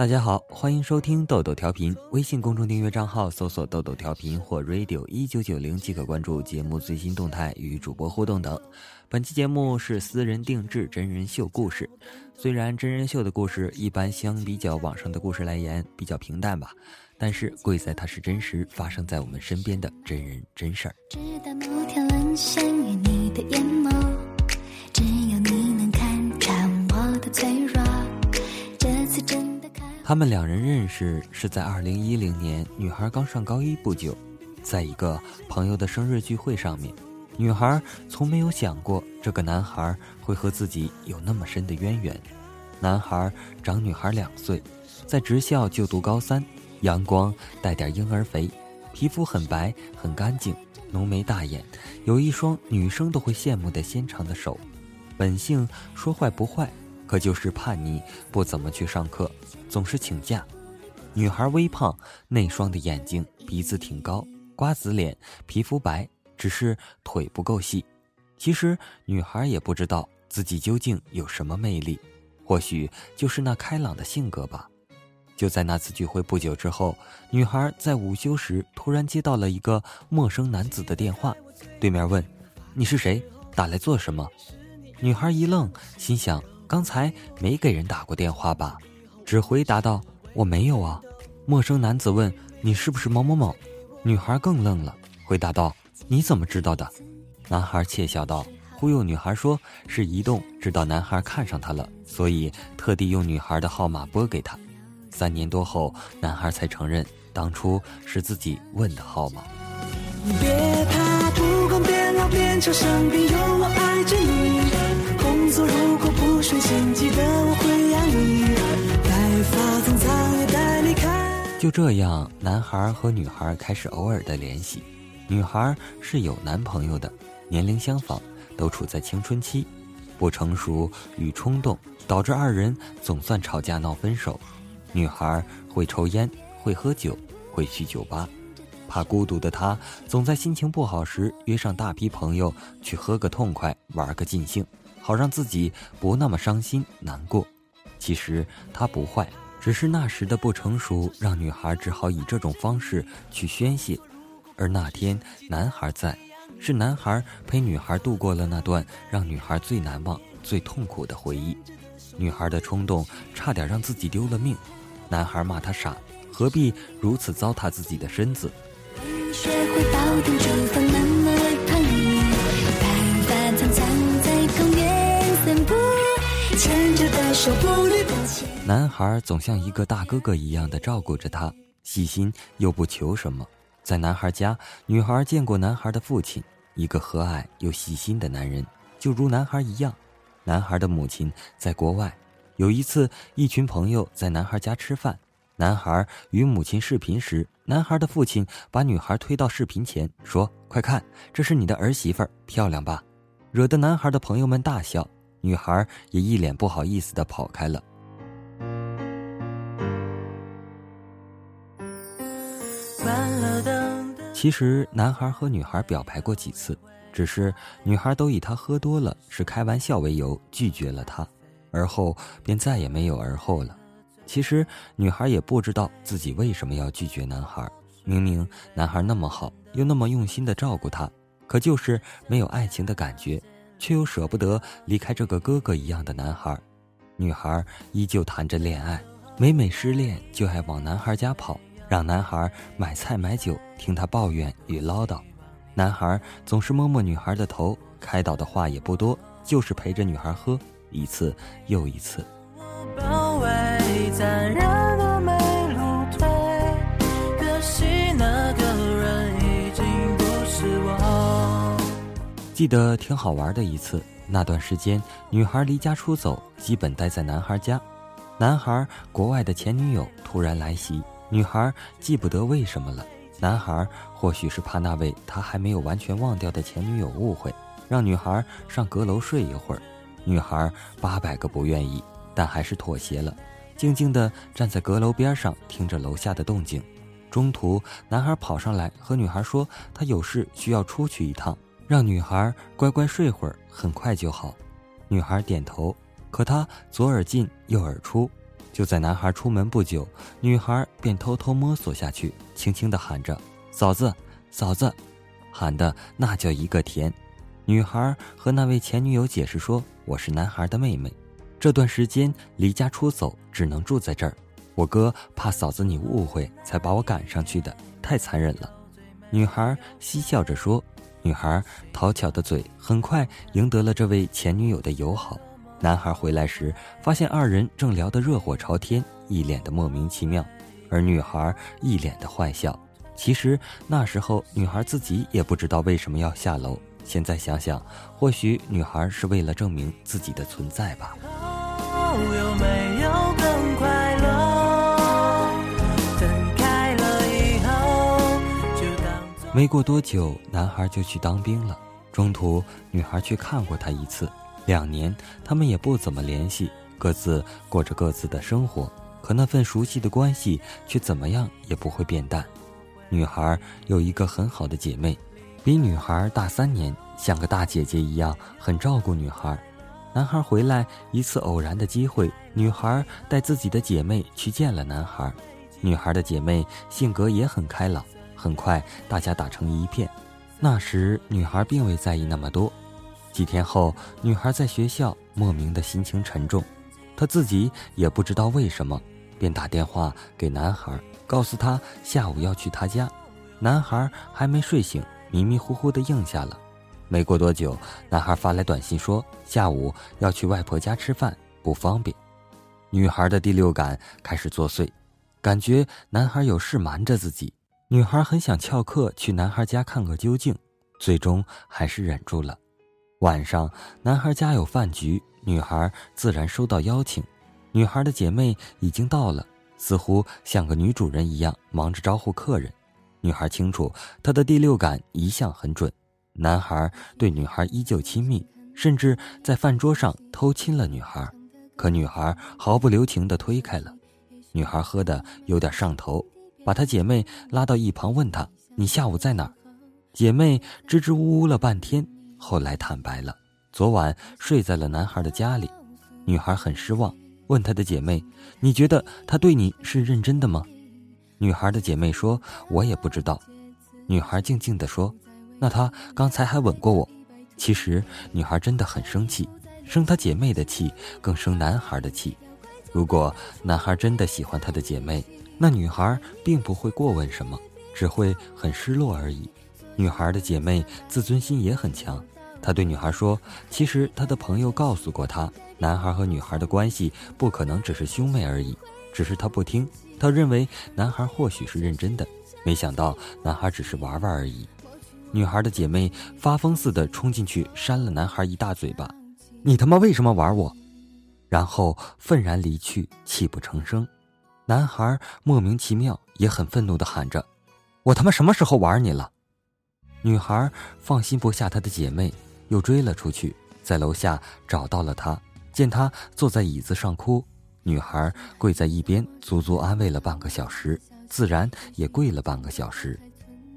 大家好，欢迎收听豆豆调频。微信公众订阅账号搜索“豆豆调频”或 “radio 一九九零”即可关注节目最新动态与主播互动等。本期节目是私人定制真人秀故事。虽然真人秀的故事一般相比较网上的故事来言比较平淡吧，但是贵在它是真实发生在我们身边的真人真事儿。直到某天沦陷于你的眼眸，他们两人认识是在二零一零年，女孩刚上高一不久，在一个朋友的生日聚会上面，女孩从没有想过这个男孩会和自己有那么深的渊源。男孩长女孩两岁，在职校就读高三，阳光带点婴儿肥，皮肤很白很干净，浓眉大眼，有一双女生都会羡慕的纤长的手，本性说坏不坏。可就是叛逆，不怎么去上课，总是请假。女孩微胖，内双的眼睛，鼻子挺高，瓜子脸，皮肤白，只是腿不够细。其实女孩也不知道自己究竟有什么魅力，或许就是那开朗的性格吧。就在那次聚会不久之后，女孩在午休时突然接到了一个陌生男子的电话，对面问：“你是谁？打来做什么？”女孩一愣，心想。刚才没给人打过电话吧？只回答道：“我没有啊。”陌生男子问：“你是不是某某某？”女孩更愣了，回答道：“你怎么知道的？”男孩窃笑道：“忽悠女孩说是移动知道男孩看上她了，所以特地用女孩的号码拨给她。三年多后，男孩才承认当初是自己问的号码。”别怕，不管变老变丑生病，有我爱着你。工作如果不顺心，记得我会养你。白发苍苍带你看。就这样，男孩和女孩开始偶尔的联系。女孩是有男朋友的，年龄相仿，都处在青春期，不成熟与冲动导致二人总算吵架闹分手。女孩会抽烟，会喝酒，会去酒吧，怕孤独的她总在心情不好时约上大批朋友去喝个痛快，玩个尽兴。好让自己不那么伤心难过。其实他不坏，只是那时的不成熟，让女孩只好以这种方式去宣泄。而那天男孩在，是男孩陪女孩度过了那段让女孩最难忘、最痛苦的回忆。女孩的冲动差点让自己丢了命，男孩骂她傻，何必如此糟蹋自己的身子？男孩总像一个大哥哥一样的照顾着她，细心又不求什么。在男孩家，女孩见过男孩的父亲，一个和蔼又细心的男人，就如男孩一样。男孩的母亲在国外，有一次，一群朋友在男孩家吃饭，男孩与母亲视频时，男孩的父亲把女孩推到视频前，说：“快看，这是你的儿媳妇，漂亮吧？”惹得男孩的朋友们大笑。女孩也一脸不好意思的跑开了。其实男孩和女孩表白过几次，只是女孩都以他喝多了是开玩笑为由拒绝了他，而后便再也没有而后了。其实女孩也不知道自己为什么要拒绝男孩，明明男孩那么好，又那么用心的照顾她，可就是没有爱情的感觉。却又舍不得离开这个哥哥一样的男孩，女孩依旧谈着恋爱，每每失恋就爱往男孩家跑，让男孩买菜买酒，听他抱怨与唠叨。男孩总是摸摸女孩的头，开导的话也不多，就是陪着女孩喝一次又一次我包围在。记得挺好玩的一次，那段时间女孩离家出走，基本待在男孩家。男孩国外的前女友突然来袭，女孩记不得为什么了。男孩或许是怕那位他还没有完全忘掉的前女友误会，让女孩上阁楼睡一会儿。女孩八百个不愿意，但还是妥协了，静静地站在阁楼边上听着楼下的动静。中途，男孩跑上来和女孩说他有事需要出去一趟。让女孩乖乖睡会儿，很快就好。女孩点头，可她左耳进右耳出，就在男孩出门不久，女孩便偷偷摸索下去，轻轻地喊着：“嫂子，嫂子！”喊的那叫一个甜。女孩和那位前女友解释说：“我是男孩的妹妹，这段时间离家出走，只能住在这儿。我哥怕嫂子你误会，才把我赶上去的，太残忍了。”女孩嬉笑着说。女孩讨巧的嘴很快赢得了这位前女友的友好。男孩回来时，发现二人正聊得热火朝天，一脸的莫名其妙，而女孩一脸的坏笑。其实那时候女孩自己也不知道为什么要下楼。现在想想，或许女孩是为了证明自己的存在吧。没过多久，男孩就去当兵了。中途，女孩去看过他一次。两年，他们也不怎么联系，各自过着各自的生活。可那份熟悉的关系却怎么样也不会变淡。女孩有一个很好的姐妹，比女孩大三年，像个大姐姐一样，很照顾女孩。男孩回来一次偶然的机会，女孩带自己的姐妹去见了男孩。女孩的姐妹性格也很开朗，很快大家打成一片。那时女孩并未在意那么多。几天后，女孩在学校莫名的心情沉重，她自己也不知道为什么，便打电话给男孩，告诉他下午要去他家。男孩还没睡醒，迷迷糊糊的应下了。没过多久，男孩发来短信说下午要去外婆家吃饭，不方便。女孩的第六感开始作祟，感觉男孩有事瞒着自己。女孩很想翘课去男孩家看个究竟，最终还是忍住了。晚上，男孩家有饭局，女孩自然收到邀请。女孩的姐妹已经到了，似乎像个女主人一样忙着招呼客人。女孩清楚，她的第六感一向很准。男孩对女孩依旧亲密，甚至在饭桌上偷亲了女孩，可女孩毫不留情地推开了。女孩喝的有点上头，把她姐妹拉到一旁，问她：“你下午在哪儿？”姐妹支支吾吾了半天。后来坦白了，昨晚睡在了男孩的家里。女孩很失望，问她的姐妹：“你觉得他对你是认真的吗？”女孩的姐妹说：“我也不知道。”女孩静静地说：“那他刚才还吻过我。”其实女孩真的很生气，生她姐妹的气，更生男孩的气。如果男孩真的喜欢她的姐妹，那女孩并不会过问什么，只会很失落而已。女孩的姐妹自尊心也很强。她对女孩说：“其实她的朋友告诉过她，男孩和女孩的关系不可能只是兄妹而已，只是她不听。她认为男孩或许是认真的，没想到男孩只是玩玩而已。”女孩的姐妹发疯似的冲进去扇了男孩一大嘴巴：“你他妈为什么玩我？”然后愤然离去，泣不成声。男孩莫名其妙，也很愤怒的喊着：“我他妈什么时候玩你了？”女孩放心不下她的姐妹。又追了出去，在楼下找到了她，见她坐在椅子上哭，女孩跪在一边，足足安慰了半个小时，自然也跪了半个小时。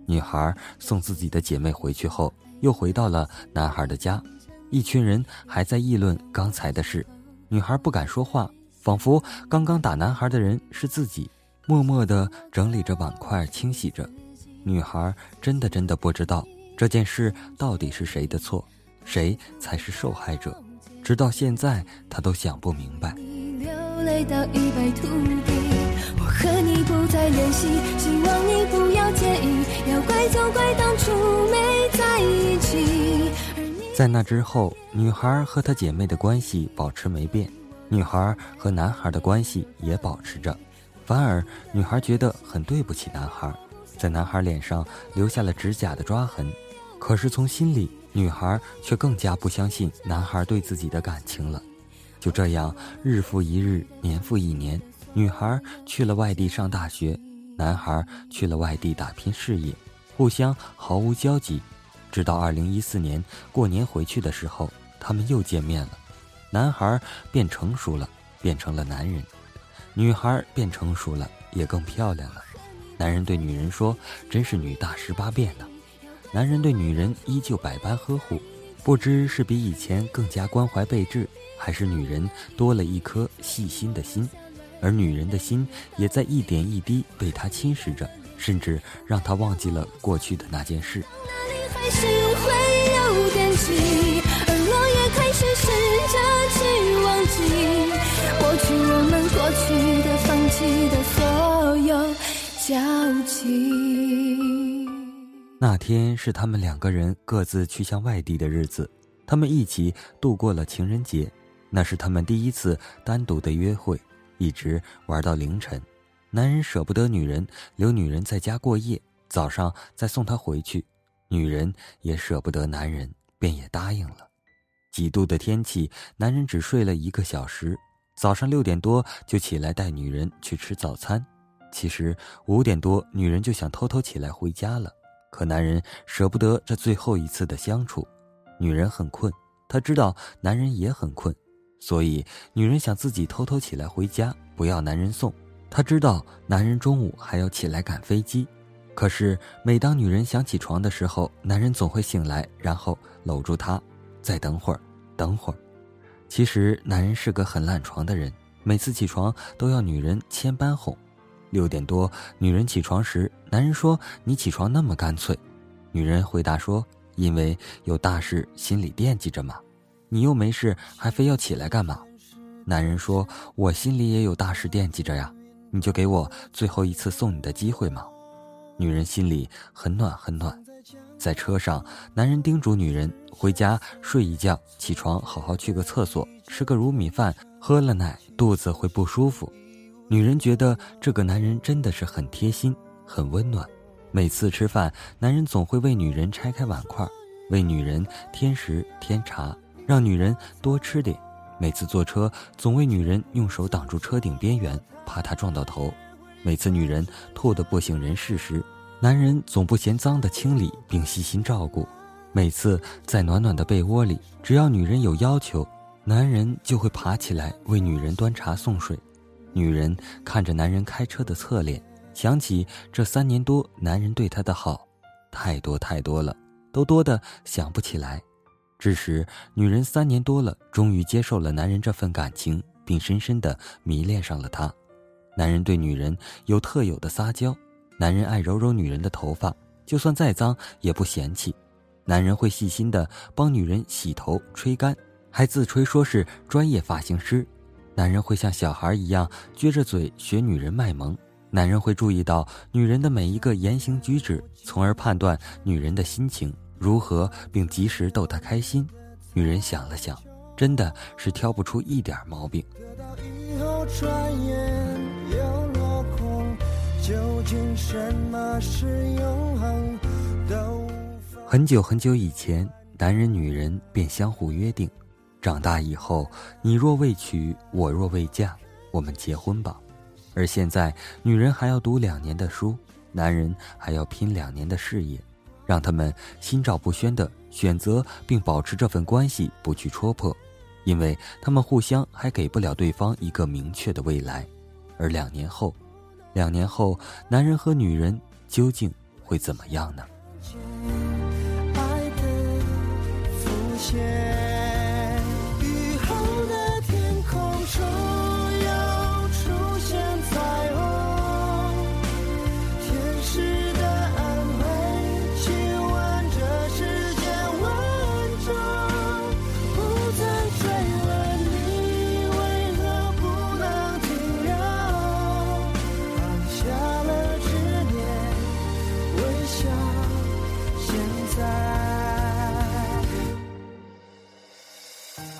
女孩送自己的姐妹回去后，又回到了男孩的家，一群人还在议论刚才的事，女孩不敢说话，仿佛刚刚打男孩的人是自己，默默地整理着碗筷，清洗着。女孩真的真的不知道这件事到底是谁的错。谁才是受害者？直到现在，她都想不明白。在那之后，女孩和她姐妹的关系保持没变，女孩和男孩的关系也保持着，反而女孩觉得很对不起男孩，在男孩脸上留下了指甲的抓痕，可是从心里。女孩却更加不相信男孩对自己的感情了。就这样，日复一日，年复一年，女孩去了外地上大学，男孩去了外地打拼事业，互相毫无交集。直到二零一四年过年回去的时候，他们又见面了。男孩变成熟了，变成了男人；女孩变成熟了，也更漂亮了。男人对女人说：“真是女大十八变呢。”男人对女人依旧百般呵护，不知是比以前更加关怀备至，还是女人多了一颗细心的心。而女人的心也在一点一滴被他侵蚀着，甚至让他忘记了过去的那件事。那天是他们两个人各自去向外地的日子，他们一起度过了情人节，那是他们第一次单独的约会，一直玩到凌晨。男人舍不得女人，留女人在家过夜，早上再送她回去。女人也舍不得男人，便也答应了。几度的天气，男人只睡了一个小时，早上六点多就起来带女人去吃早餐。其实五点多，女人就想偷偷起来回家了，可男人舍不得这最后一次的相处。女人很困，她知道男人也很困，所以女人想自己偷偷起来回家，不要男人送。她知道男人中午还要起来赶飞机，可是每当女人想起床的时候，男人总会醒来，然后搂住她，再等会儿，等会儿。其实男人是个很懒床的人，每次起床都要女人千般哄。六点多，女人起床时，男人说：“你起床那么干脆。”女人回答说：“因为有大事，心里惦记着嘛。你又没事，还非要起来干嘛？”男人说：“我心里也有大事惦记着呀，你就给我最后一次送你的机会嘛。”女人心里很暖很暖。在车上，男人叮嘱女人回家睡一觉，起床好好去个厕所，吃个卤米饭，喝了奶肚子会不舒服。女人觉得这个男人真的是很贴心、很温暖。每次吃饭，男人总会为女人拆开碗筷，为女人添食添茶，让女人多吃点。每次坐车，总为女人用手挡住车顶边缘，怕她撞到头。每次女人吐得不省人事时，男人总不嫌脏的清理并细心照顾。每次在暖暖的被窝里，只要女人有要求，男人就会爬起来为女人端茶送水。女人看着男人开车的侧脸，想起这三年多男人对她的好，太多太多了，都多的想不起来。这时，女人三年多了，终于接受了男人这份感情，并深深的迷恋上了他。男人对女人有特有的撒娇，男人爱揉揉女人的头发，就算再脏也不嫌弃。男人会细心的帮女人洗头、吹干，还自吹说是专业发型师。男人会像小孩一样撅着嘴学女人卖萌，男人会注意到女人的每一个言行举止，从而判断女人的心情如何，并及时逗她开心。女人想了想，真的是挑不出一点毛病。很久很久以前，男人女人便相互约定。长大以后，你若未娶，我若未嫁，我们结婚吧。而现在，女人还要读两年的书，男人还要拼两年的事业，让他们心照不宣的选择并保持这份关系，不去戳破，因为他们互相还给不了对方一个明确的未来。而两年后，两年后，男人和女人究竟会怎么样呢？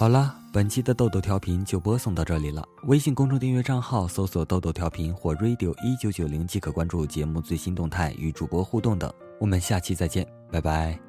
好了，本期的豆豆调频就播送到这里了。微信公众订阅账号搜索“豆豆调频”或 “radio 一九九零”即可关注节目最新动态与主播互动等。我们下期再见，拜拜。